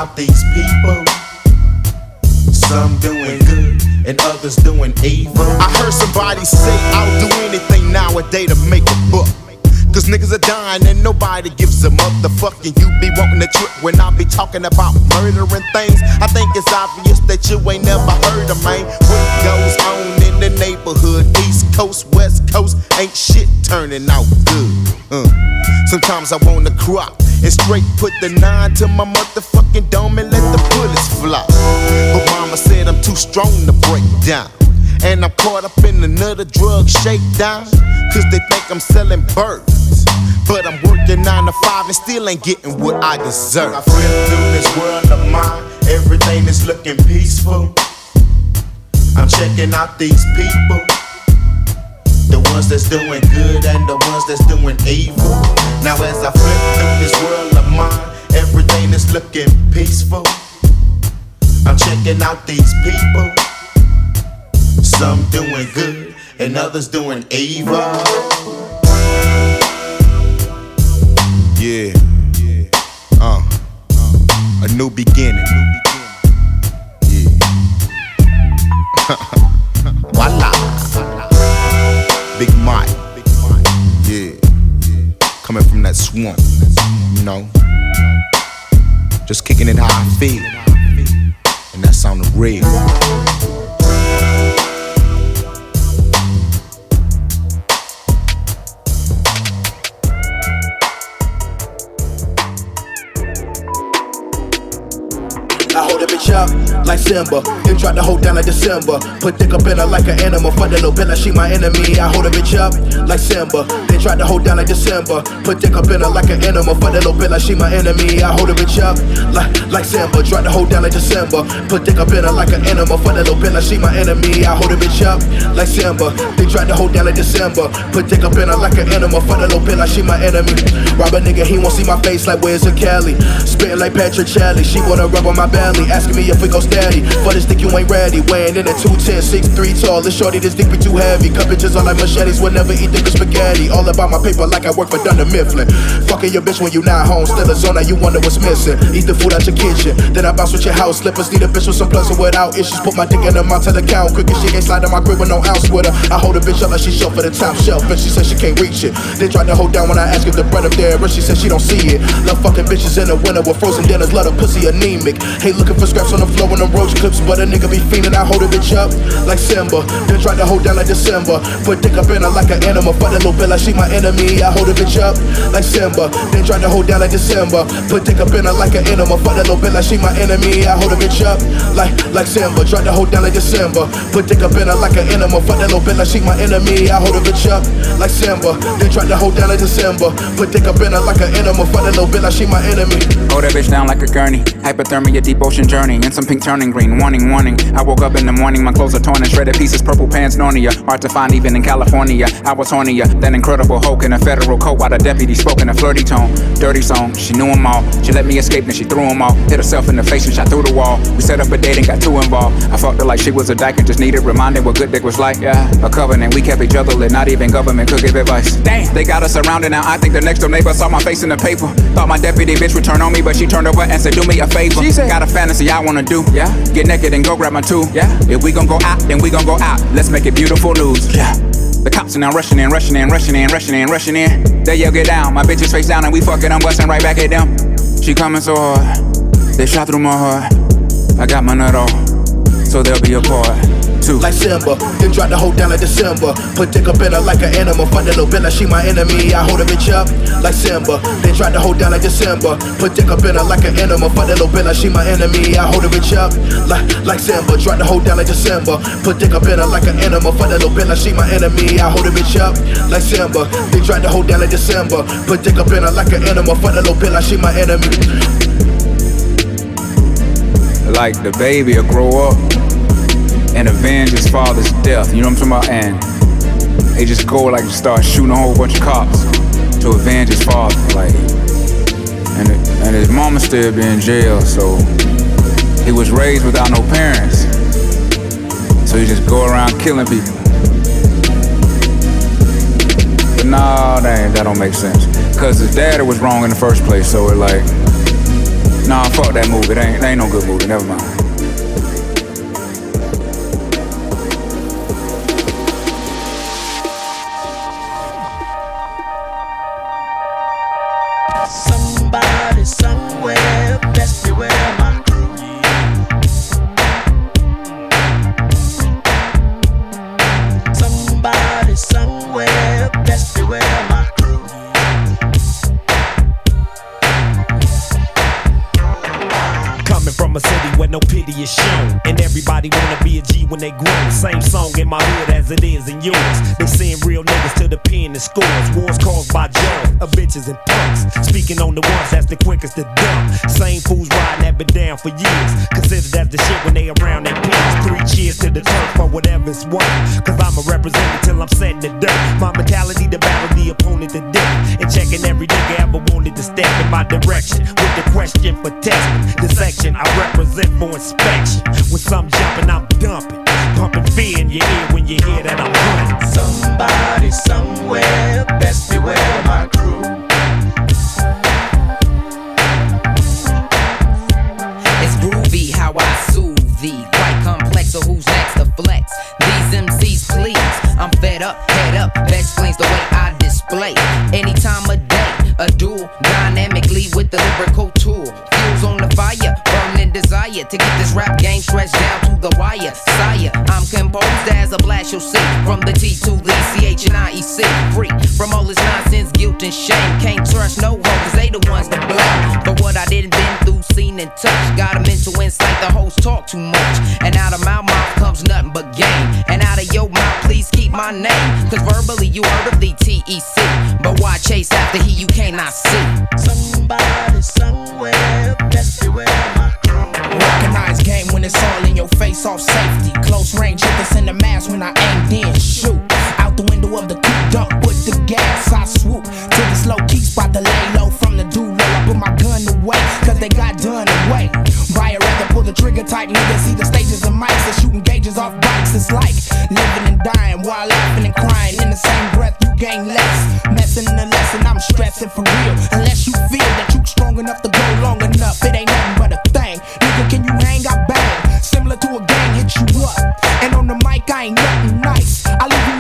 Checking out these people. Some doing good and others doing evil. I heard somebody say I'll do anything nowadays to make a buck. Cause niggas are dying and nobody gives a motherfucking you be wanting to trip when I be talking about murdering things. I think it's obvious that you ain't never heard of man. What goes on in the neighborhood, East Coast, West Coast, ain't shit turning out good. Uh. Sometimes I wanna cry and straight put the nine to my motherfucking dome and let the bullets fly. But mama said I'm too strong to break down. And I'm caught up in another drug shakedown. Cause they think I'm selling birds. But I'm working nine to five and still ain't getting what I deserve. I flip through this world of mine, everything is looking peaceful. I'm checking out these people. The ones that's doing good and the ones that's doing evil. Now as I flip through this world of mine, everything is looking peaceful. I'm checking out these people. Some doing good and others doing evil. Yeah. Uh. A new beginning. Yeah. Voila. Big Mike. Yeah. Coming from that swamp. You know. Just kicking it how I feel. And that sounded real. Bitch up like Simba. Then tried to hold down like December. Put dick up in her like an animal. Fuck that little like she my enemy. I hold a bitch up like Simba. They tried to hold down like December. Put dick up in her like an animal. Fuck that little like she my enemy. I hold a bitch up like like Simba. Tried to hold down like December. Put dick up in her like an animal. Fuck that little like she my enemy. I hold a bitch up like Simba. They tried to hold down like December. Put dick up in her like an animal. Fuck that little like she my enemy. Rob a nigga, he won't see my face like where's a Kelly. Spitting like Patrick Shelley. She wanna rub on my belly. Asking me if we go steady. For this dick you ain't ready. Weighing in at 210, 6'3 tall. This shorty, this dick be too heavy. Cut bitches on like machetes. Will never eat dick spaghetti. All about my paper like I work for Dunder Mifflin. Fucking your bitch when you not home. Still a zona, you wonder what's missing. Eat the food out your kitchen. Then I bounce with your house slippers. Need a bitch with some plus or without issues. Put my dick in the mouth to the count. Quick as she ain't slide in my crib with no ounce with her. I hold a bitch up like she short for the top shelf. And she said she can't reach it. They tried to hold down when I ask if the bread up there. But she said she don't see it. Love fucking bitches in the winter with frozen dinners. Let her pussy anemic. Hate looking for scraps on the floor when them roach clips. But a nigga be fiending. I hold a bitch up like Simba. Then tried to hold down like December. Put dick up in her like an animal. Fuck that little bitch like she my enemy. I hold a bitch up like Simba. Then tried to hold down like December. Put dick up in her like an animal. Fuck that little bitch like she my enemy. I hold a bitch up like like Simba. Tried to hold down like December. Put dick up in her like an animal. Fuck that little bitch like she my enemy. I hold a bitch up like Simba. Then tried to hold down like December. Put dick up in her like an animal. Fuck that little bitch like she my enemy. Hold that bitch down like a gurney. Hypothermia, deep ocean journey. And some pink turning green. Warning, warning. I woke up in the morning, my clothes are torn and shredded pieces. Purple pants, Narnia. Hard to find even in California. I was hornier than incredible Hulk in a federal coat while the deputy spoke in a flirty tone. Dirty song, she knew them all. She let me escape, then she threw them all. Hit herself in the face and shot through the wall. We set up a date and got too involved. I fucked her like she was a dyke and just needed reminding what good dick was like. Yeah, a covenant. We kept each other lit, not even government could give advice. Damn, they got us surrounded now. I think the next door neighbor saw my face in the paper. Thought my deputy bitch would turn on me, but she turned over and said, Do me a favor. She said, Got a fantasy I wanna do. Yeah, get naked and go grab my two. Yeah, if we gon' go out, then we gon' go out. Let's make it beautiful news. Yeah. The cops are now rushing in, rushing in, rushing in, rushing in, rushing in. They yell, get down. My bitch is face down and we fucking, I'm busting right back at them. She coming so hard, they shot through my heart. I got my nut off, so they'll be apart. Two. Like Simba, then tried to hold down like December. Put dick up in her like an animal. Fuck that little bitch like she my enemy. I hold a bitch up like Simba. Then tried to hold down like December. Put dick up in her like an animal. Fuck that little bitch like she my enemy. I hold a bitch up like like Simba. Tried to hold down like December. Put dick up in her like an animal. Fuck that little bitch like she my enemy. I hold a bitch up like Simba. Then tried to hold down like December. Put dick up in her like an animal. Fuck that little bitch like she my enemy. Like the baby will grow up and avenge his father's death. You know what I'm talking about? And they just go like start shooting a whole bunch of cops to avenge his father. Like, and and his mama still be in jail, so he was raised without no parents. So he just go around killing people. But nah, that, that don't make sense. Cause his daddy was wrong in the first place, so it like, nah, fuck that movie. That ain't, that ain't no good movie. Never mind. Scores. Wars caused by of bitches and punks. Speaking on the ones that's the quickest to dump. Same fools riding that been down for years. Considered as the shit when they around their peers. Three cheers to the turf for whatever it's worth. Cause I'm a representative till I'm setting the dirt. My mentality to battle the opponent to death. And checking every nigga ever wanted to step in my direction. With the question for testing. The section I represent for inspection. When some jumping, I'm dumping. Pumping fear in your ear when you hear that I'm running. Somebody somewhere best beware my please. Up, head up. That explains the way I display. Any time of day, a duel dynamically with the lyrical tool. Fire, to get this rap game stretched down to the wire. Sire, I'm composed as a blast you'll see. From the T to the CH and IEC. Free from all this nonsense, guilt and shame. Can't trust no hoe, cause they the ones to blame. For what I didn't been through, seen and touched. Got a mental insight, the hoes talk too much. And out of my mouth comes nothing but game. And out of your mouth, please keep my name. Cause verbally you heard of the TEC. But why chase after he you cannot see? Somebody somewhere, best beware my Recognize game when it's all in your face, off safety. Close range, hit this in the mask when I aim, then shoot. Out the window of the coupe, dump with the gas, I swoop to the slow key spot, the lay low from the do. I put my gun away, cause they got done away. Buy a rather pull the trigger type nigga, see the stages of mics, and shooting gauges off bikes. It's like living and dying while laughing and crying. In the same breath, you gain less. Messing the lesson, I'm stressing for real. Unless you feel that you strong enough to go long enough, it ain't nothing but a up. And on the mic, I ain't nothing nice. I leave you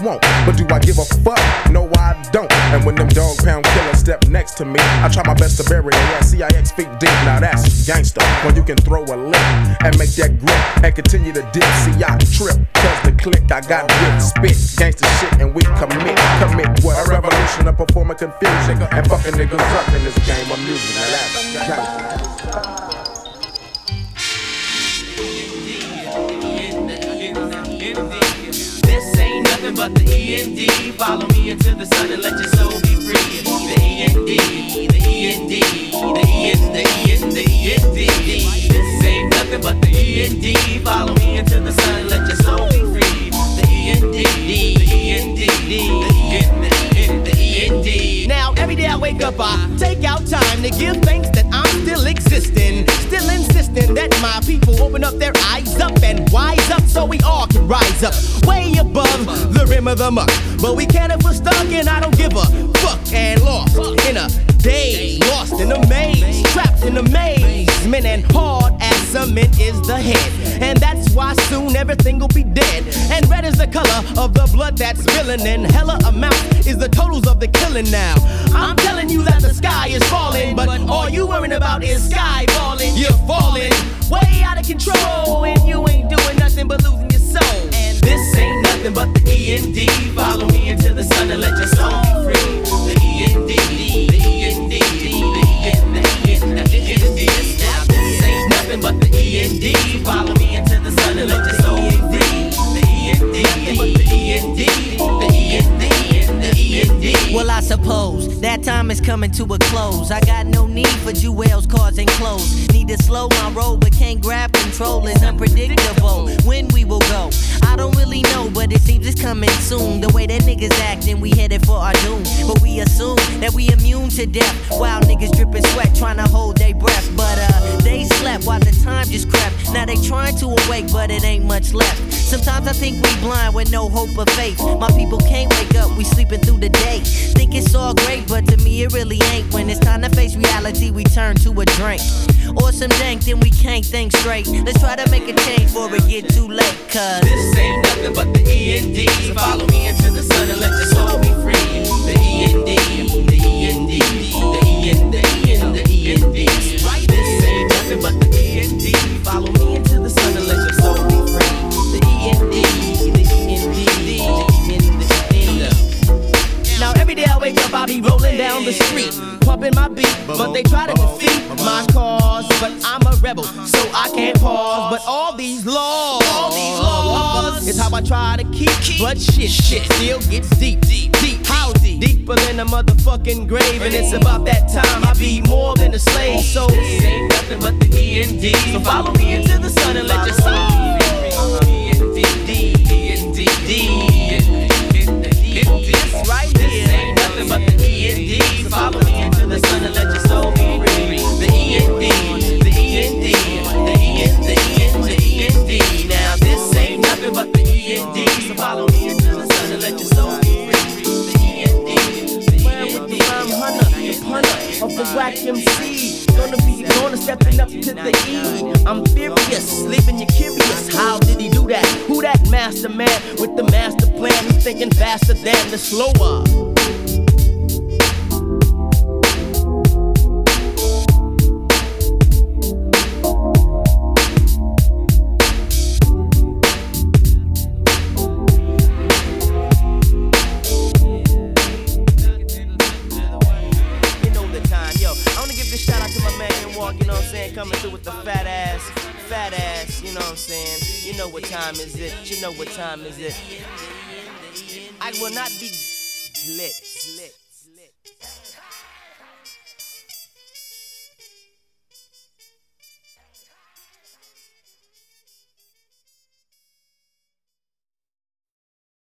But do I give a fuck? No, I don't. And when them dog pound killers step next to me, I try my best to bury their ass. CIX feet deep, now that's gangster. When you can throw a lick and make that grip and continue to dip. See, I trip. Cause the click I got grip, spit gangster shit, and we commit, commit what? A revolution of performing confusion and fucking niggas up in this game of music. Now that's gangster. Me into the sun and let your soul be free. The END, the END, the END, the END, the END. This ain't nothing but the END. Follow me into the sun and let your soul be free. The END, the END, the END, the END, the END. Now, every day I wake up, I take out time to give thanks that I'm still existing. Still insisting that my people open up their eyes up and wise up so we all can rise up. Way above the rim of the muck. But we can't if we're stuck and I don't give a fuck. And lost in a daze, lost in a maze, trapped in a maze. Men and hard as cement is the head. And that's why soon everything will be dead. And red is the color of the blood that's spilling. And hella amount is the totals of the killing now. I'm telling you that the sky is falling, but all you worrying about is sky falling. You're falling way out of control, and you ain't doing nothing but losing your soul. And This ain't nothing but the END. Follow me into the sun and let your soul be free. The END, the END, the END, the END, the END. Now this ain't nothing but the END. Follow me into the sun and let your soul be free. The END, the END, the END, the END. Well, I suppose that time is coming to a close. I got no need for jewels, cars, and clothes. Need to slow my roll, but can't grab control. It's unpredictable when we will go. I don't really know, but it seems it's coming soon. The way that niggas acting, we headed for our doom. But we assume that we immune to death. While niggas dripping sweat, trying to hold their breath. But uh, they slept while the time just crept. Now they trying to awake, but it ain't much left. Sometimes I think we blind with no hope of faith. My people can't wake up, we sleeping through the day. Think it's all great, but to me it really ain't. When it's time to face reality, we turn to a drink. Or some dank, then we can't think straight. Let's try to make a change before it get too late, cuz. This ain't nothing but the END. Follow me into the sun and let your soul be free. The END, the END, the END, these laws, all these laws, is how I try to keep. But shit, shit still gets deep, deep, deep. How deep? Deeper than a motherfucking grave, and it's about that time I be more than a slave. So this ain't nothing but the E and D. So follow me into the sun and let your soul be free. E and D, D, E and D, D. This right here, this ain't nothing but the E and D. So follow me into the sun and let your soul be whack MC. Gonna be gonna stepping up to the E. I'm furious, leaving you curious. How did he do that? Who that master man with the master plan? He's thinking faster than the slower. Time is it? You know what time is it? I will not be lit.